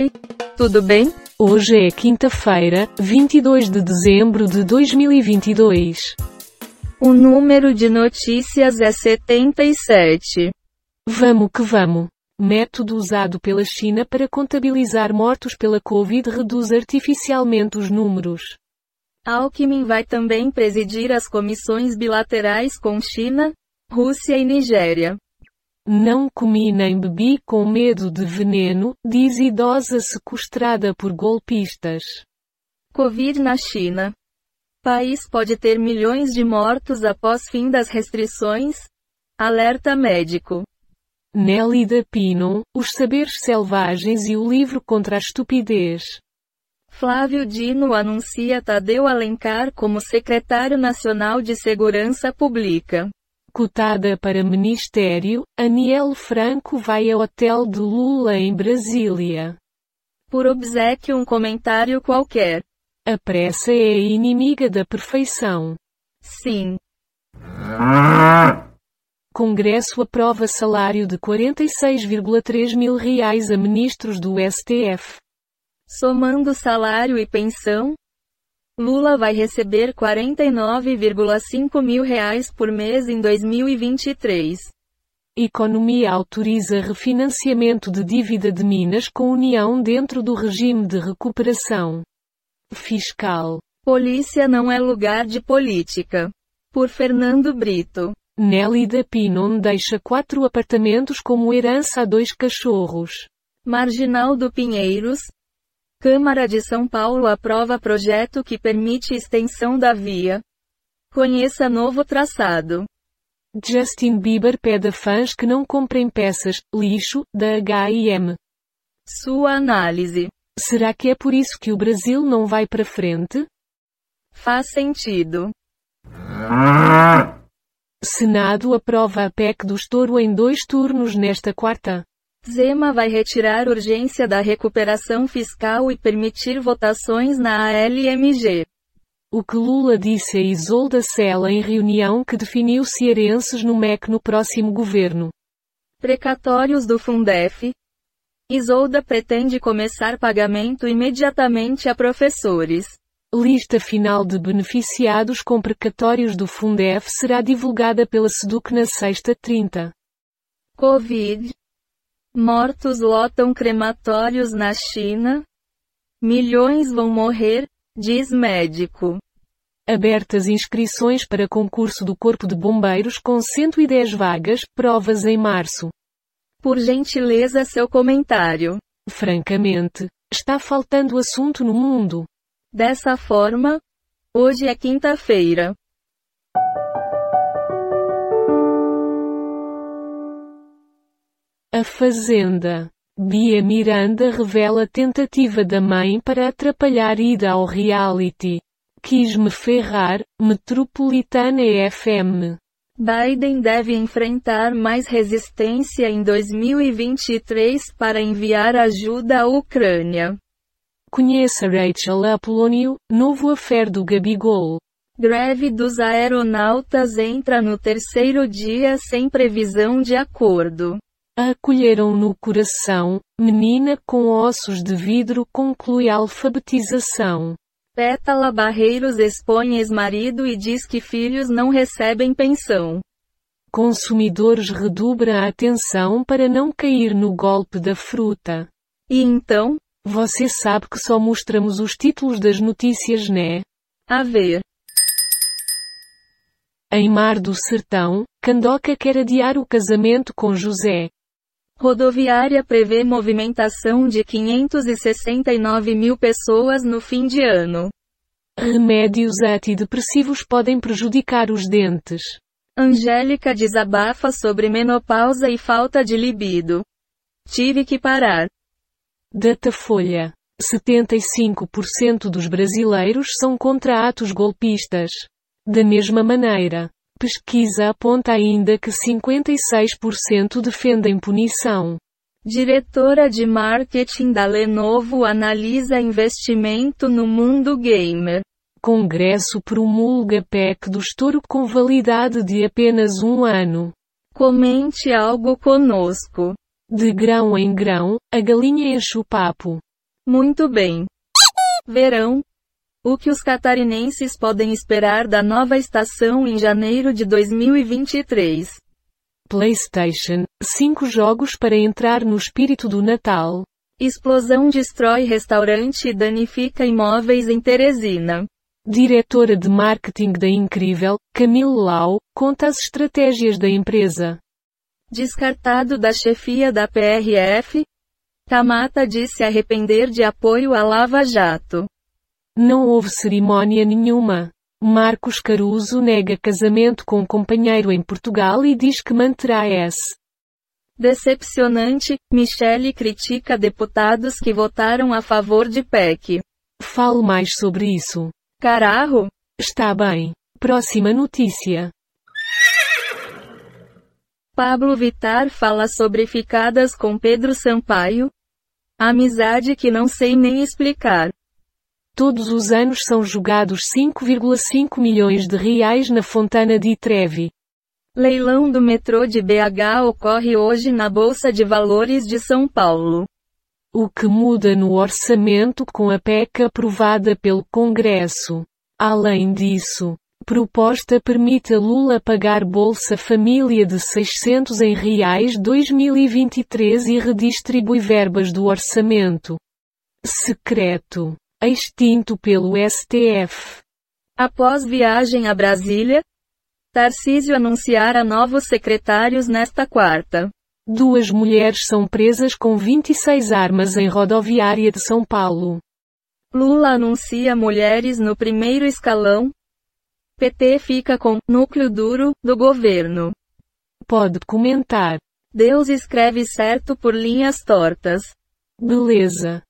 Oi, tudo bem? Hoje é quinta-feira, 22 de dezembro de 2022. O número de notícias é 77. Vamos que vamos. Método usado pela China para contabilizar mortos pela Covid reduz artificialmente os números. Alckmin vai também presidir as comissões bilaterais com China, Rússia e Nigéria. Não comi nem bebi com medo de veneno, diz idosa sequestrada por golpistas. Covid na China. País pode ter milhões de mortos após fim das restrições? Alerta médico. Nélida Pino, Os Saberes Selvagens e o Livro contra a Estupidez. Flávio Dino anuncia Tadeu Alencar como secretário nacional de Segurança Pública. Cotada para ministério, Aniel Franco vai ao hotel de Lula em Brasília. Por obsequio um comentário qualquer. A pressa é a inimiga da perfeição. Sim. Congresso aprova salário de 46,3 mil reais a ministros do STF. Somando salário e pensão, Lula vai receber 49,5 mil reais por mês em 2023. Economia autoriza refinanciamento de dívida de Minas com União dentro do regime de recuperação fiscal. Polícia não é lugar de política. Por Fernando Brito. Nélida Pinon deixa quatro apartamentos como herança a dois cachorros. Marginal do Pinheiros, Câmara de São Paulo aprova projeto que permite extensão da via. Conheça novo traçado. Justin Bieber pede a fãs que não comprem peças, lixo, da H&M. Sua análise. Será que é por isso que o Brasil não vai para frente? Faz sentido. Senado aprova a PEC do estouro em dois turnos nesta quarta. Zema vai retirar urgência da recuperação fiscal e permitir votações na ALMG. O que Lula disse a Isolda Sela em reunião que definiu cearenses no MEC no próximo governo. Precatórios do Fundef. Isolda pretende começar pagamento imediatamente a professores. Lista final de beneficiados com precatórios do Fundef será divulgada pela SEDUC na sexta 30. Covid. Mortos lotam crematórios na China? Milhões vão morrer, diz médico. Abertas inscrições para concurso do Corpo de Bombeiros com 110 vagas, provas em março. Por gentileza seu comentário. Francamente, está faltando assunto no mundo. Dessa forma, hoje é quinta-feira. A Fazenda. Bia Miranda revela tentativa da mãe para atrapalhar ida ao reality. Quis-me ferrar, Metropolitana FM. Biden deve enfrentar mais resistência em 2023 para enviar ajuda à Ucrânia. Conheça Rachel Apolonio, novo affair do Gabigol. Greve dos aeronautas entra no terceiro dia sem previsão de acordo. Acolheram no coração, menina com ossos de vidro conclui a alfabetização. Pétala Barreiros expõe ex-marido e diz que filhos não recebem pensão. Consumidores redobra a atenção para não cair no golpe da fruta. E então? Você sabe que só mostramos os títulos das notícias, né? A ver. Em Mar do Sertão, Candoca quer adiar o casamento com José. Rodoviária prevê movimentação de 569 mil pessoas no fim de ano. Remédios antidepressivos podem prejudicar os dentes. Angélica desabafa sobre menopausa e falta de libido. Tive que parar. Datafolha. 75% dos brasileiros são contra atos golpistas. Da mesma maneira, pesquisa aponta ainda que 56% defendem punição. Diretora de marketing da Lenovo analisa investimento no mundo gamer. Congresso promulga PEC do estouro com validade de apenas um ano. Comente algo conosco. De grão em grão, a galinha enche o papo. Muito bem. Verão. O que os catarinenses podem esperar da nova estação em janeiro de 2023? PlayStation, 5 jogos para entrar no espírito do Natal. Explosão destrói restaurante e danifica imóveis em Teresina. Diretora de marketing da Incrível, Camille Lau, conta as estratégias da empresa. Descartado da chefia da PRF? Kamata disse arrepender de apoio à Lava Jato. Não houve cerimônia nenhuma. Marcos Caruso nega casamento com um companheiro em Portugal e diz que manterá S. Decepcionante, Michele critica deputados que votaram a favor de PEC. Fale mais sobre isso. Carajo! Está bem. Próxima notícia. Pablo Vittar fala sobre ficadas com Pedro Sampaio. Amizade que não sei nem explicar. Todos os anos são jogados 5,5 milhões de reais na Fontana di Trevi. Leilão do metrô de BH ocorre hoje na Bolsa de Valores de São Paulo. O que muda no orçamento com a PEC aprovada pelo Congresso. Além disso, proposta permite a Lula pagar Bolsa Família de 600 em reais 2023 e redistribui verbas do orçamento. Secreto. Extinto pelo STF. Após viagem a Brasília, Tarcísio anunciara novos secretários nesta quarta. Duas mulheres são presas com 26 armas em rodoviária de São Paulo. Lula anuncia mulheres no primeiro escalão. PT fica com núcleo duro do governo. Pode comentar. Deus escreve certo por linhas tortas. Beleza.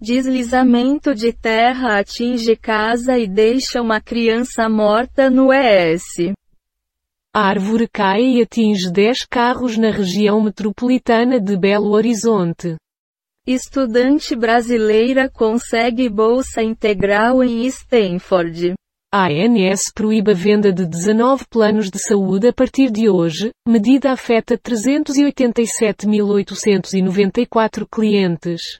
Deslizamento de terra atinge casa e deixa uma criança morta no ES. árvore cai e atinge 10 carros na região metropolitana de Belo Horizonte. Estudante brasileira consegue bolsa integral em Stanford. A ANS proíbe a venda de 19 planos de saúde a partir de hoje, medida afeta 387.894 clientes.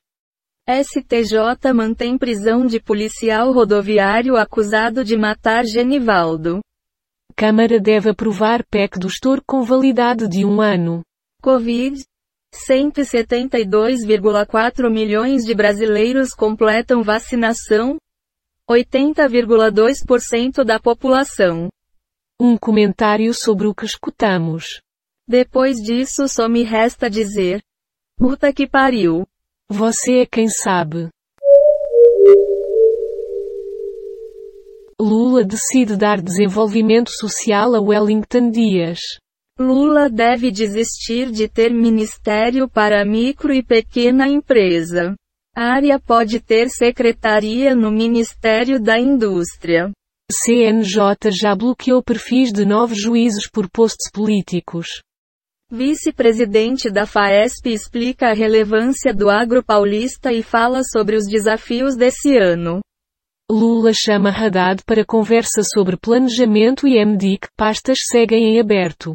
STJ mantém prisão de policial rodoviário acusado de matar Genivaldo. Câmara deve aprovar PEC do estouro com validade de um ano. Covid. 172,4 milhões de brasileiros completam vacinação. 80,2% da população. Um comentário sobre o que escutamos. Depois disso só me resta dizer. Puta que pariu. Você é quem sabe. Lula decide dar desenvolvimento social a Wellington Dias. Lula deve desistir de ter ministério para micro e pequena empresa. Área pode ter secretaria no Ministério da Indústria. CNJ já bloqueou perfis de nove juízes por posts políticos. Vice-presidente da FAESP explica a relevância do agro paulista e fala sobre os desafios desse ano. Lula chama Haddad para conversa sobre planejamento e MDIC, pastas seguem em aberto.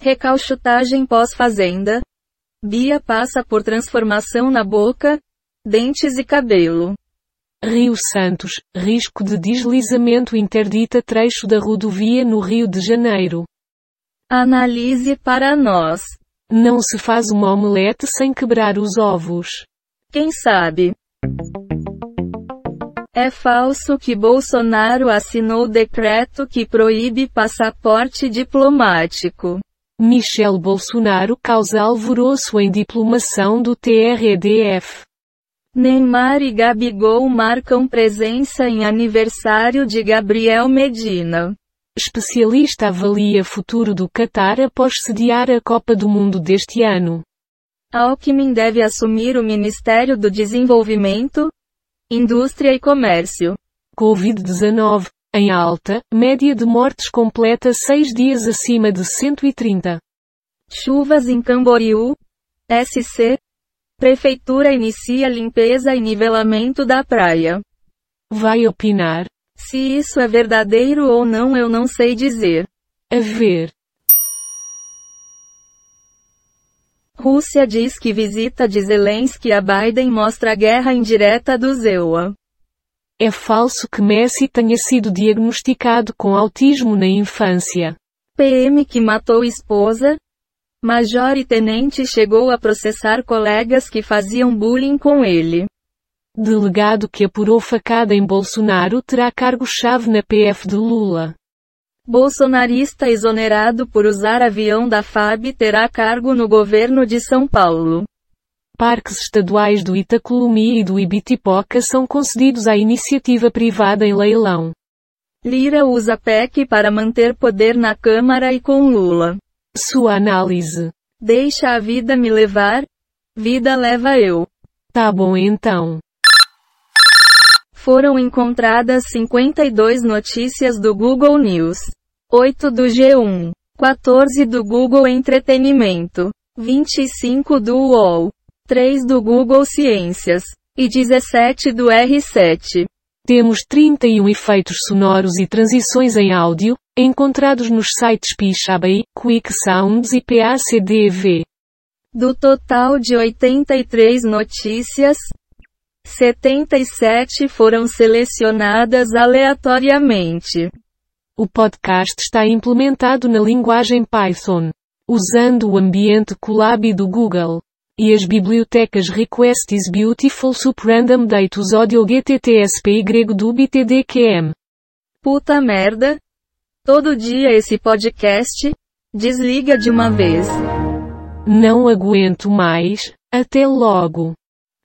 Recalchutagem pós-fazenda. Bia passa por transformação na boca, dentes e cabelo. Rio Santos, risco de deslizamento interdita trecho da rodovia no Rio de Janeiro. Analise para nós. Não se faz uma omelete sem quebrar os ovos. Quem sabe? É falso que Bolsonaro assinou decreto que proíbe passaporte diplomático. Michel Bolsonaro causa alvoroço em diplomação do TREDF. Neymar e Gabigol marcam presença em aniversário de Gabriel Medina. Especialista avalia futuro do Qatar após sediar a Copa do Mundo deste ano. Alckmin deve assumir o Ministério do Desenvolvimento, Indústria e Comércio. Covid-19. Em alta, média de mortes completa seis dias acima de 130. Chuvas em Camboriú. SC. Prefeitura inicia limpeza e nivelamento da praia. Vai opinar? Se isso é verdadeiro ou não eu não sei dizer. A ver. Rússia diz que visita de Zelensky a Biden mostra a guerra indireta do Zewa. É falso que Messi tenha sido diagnosticado com autismo na infância. PM que matou esposa? Major e tenente chegou a processar colegas que faziam bullying com ele. Delegado que apurou facada em Bolsonaro terá cargo-chave na PF de Lula. Bolsonarista exonerado por usar avião da FAB terá cargo no governo de São Paulo. Parques estaduais do Itacolomi e do Ibitipoca são concedidos à iniciativa privada em leilão. Lira usa PEC para manter poder na Câmara e com Lula. Sua análise. Deixa a vida me levar? Vida leva eu. Tá bom então. Foram encontradas 52 notícias do Google News, 8 do G1, 14 do Google Entretenimento, 25 do UOL, 3 do Google Ciências e 17 do R7. Temos 31 efeitos sonoros e transições em áudio, encontrados nos sites Pixabay, Quick Sounds e PACDV. Do total de 83 notícias, 77 foram selecionadas aleatoriamente. O podcast está implementado na linguagem Python, usando o ambiente Colab do Google. E as bibliotecas Request is Beautiful Sup Random Datus Audio GTTSPY do BTDQM. Puta merda. Todo dia esse podcast. Desliga de uma vez. Não aguento mais. Até logo.